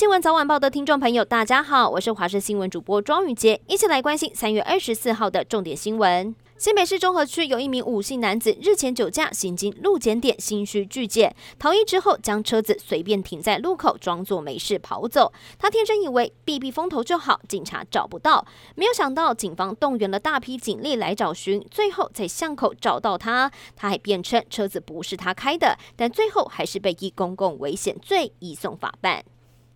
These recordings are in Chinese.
新闻早晚报的听众朋友，大家好，我是华视新闻主播庄宇杰，一起来关心三月二十四号的重点新闻。新北市中和区有一名吴姓男子日前酒驾行经路检点，心虚拒检，逃逸之后将车子随便停在路口，装作没事跑走。他天真以为避避风头就好，警察找不到。没有想到警方动员了大批警力来找寻，最后在巷口找到他。他还辩称车子不是他开的，但最后还是被以公共危险罪移送法办。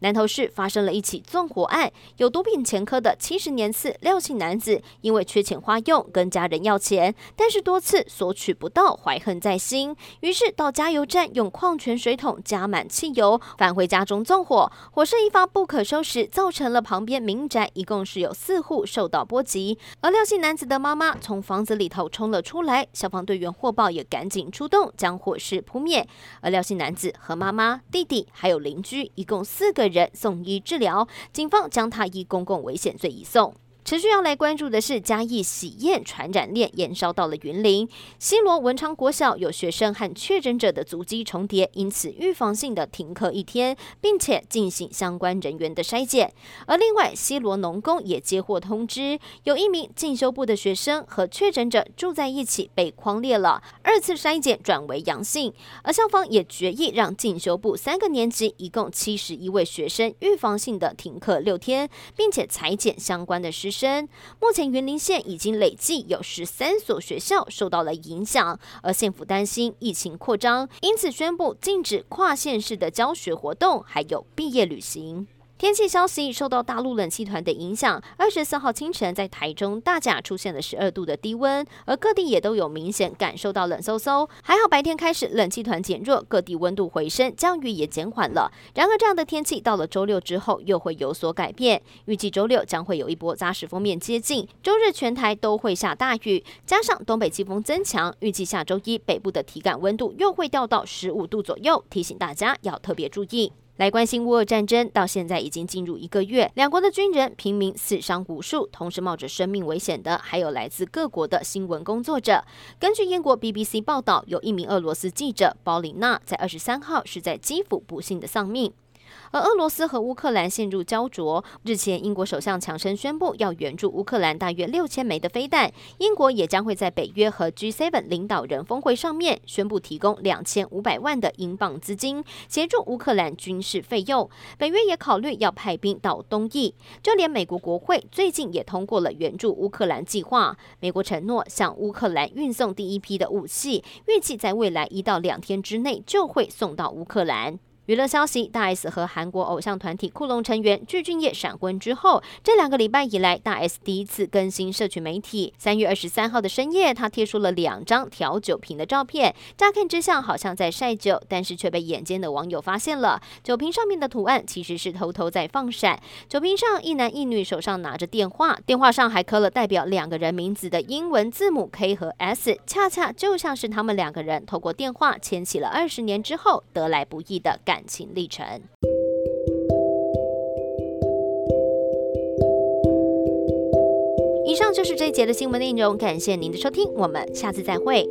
南投市发生了一起纵火案，有毒品前科的七十年次廖姓男子，因为缺钱花用，跟家人要钱，但是多次索取不到，怀恨在心，于是到加油站用矿泉水桶加满汽油，返回家中纵火，火势一发不可收拾，造成了旁边民宅一共是有四户受到波及，而廖姓男子的妈妈从房子里头冲了出来，消防队员获报也赶紧出动将火势扑灭，而廖姓男子和妈妈、弟弟还有邻居一共四个人。人送医治疗，警方将他以公共危险罪移送。持续要来关注的是嘉义喜宴传染链延烧到了云林西螺文昌国小，有学生和确诊者的足迹重叠，因此预防性的停课一天，并且进行相关人员的筛检。而另外西螺农工也接获通知，有一名进修部的学生和确诊者住在一起，被框列了，二次筛检转为阳性。而校方也决议让进修部三个年级一共七十一位学生预防性的停课六天，并且裁减相关的师生。目前云林县已经累计有十三所学校受到了影响，而县府担心疫情扩张，因此宣布禁止跨县市的教学活动，还有毕业旅行。天气消息，受到大陆冷气团的影响，二十四号清晨在台中大甲出现了十二度的低温，而各地也都有明显感受到冷飕飕。还好白天开始冷气团减弱，各地温度回升，降雨也减缓了。然而这样的天气到了周六之后又会有所改变，预计周六将会有一波扎实锋面接近，周日全台都会下大雨，加上东北季风增强，预计下周一北部的体感温度又会掉到十五度左右，提醒大家要特别注意。来关心乌俄战争，到现在已经进入一个月，两国的军人、平民死伤无数，同时冒着生命危险的还有来自各国的新闻工作者。根据英国 BBC 报道，有一名俄罗斯记者鲍里娜在二十三号是在基辅不幸的丧命。而俄罗斯和乌克兰陷入焦灼。日前，英国首相强生宣布要援助乌克兰大约六千枚的飞弹。英国也将会在北约和 G7 领导人峰会上面宣布提供两千五百万的英镑资金，协助乌克兰军事费用。北约也考虑要派兵到东翼。就连美国国会最近也通过了援助乌克兰计划。美国承诺向乌克兰运送第一批的武器，预计在未来一到两天之内就会送到乌克兰。娱乐消息：大 S 和韩国偶像团体酷龙成员具俊曄闪婚之后，这两个礼拜以来，大 S 第一次更新社群媒体。三月二十三号的深夜，她贴出了两张调酒瓶的照片，乍看之下好像在晒酒，但是却被眼尖的网友发现了，酒瓶上面的图案其实是偷偷在放闪。酒瓶上一男一女手上拿着电话，电话上还刻了代表两个人名字的英文字母 K 和 S，恰恰就像是他们两个人透过电话牵起了二十年之后得来不易的感。感情历程。以上就是这一节的新闻内容，感谢您的收听，我们下次再会。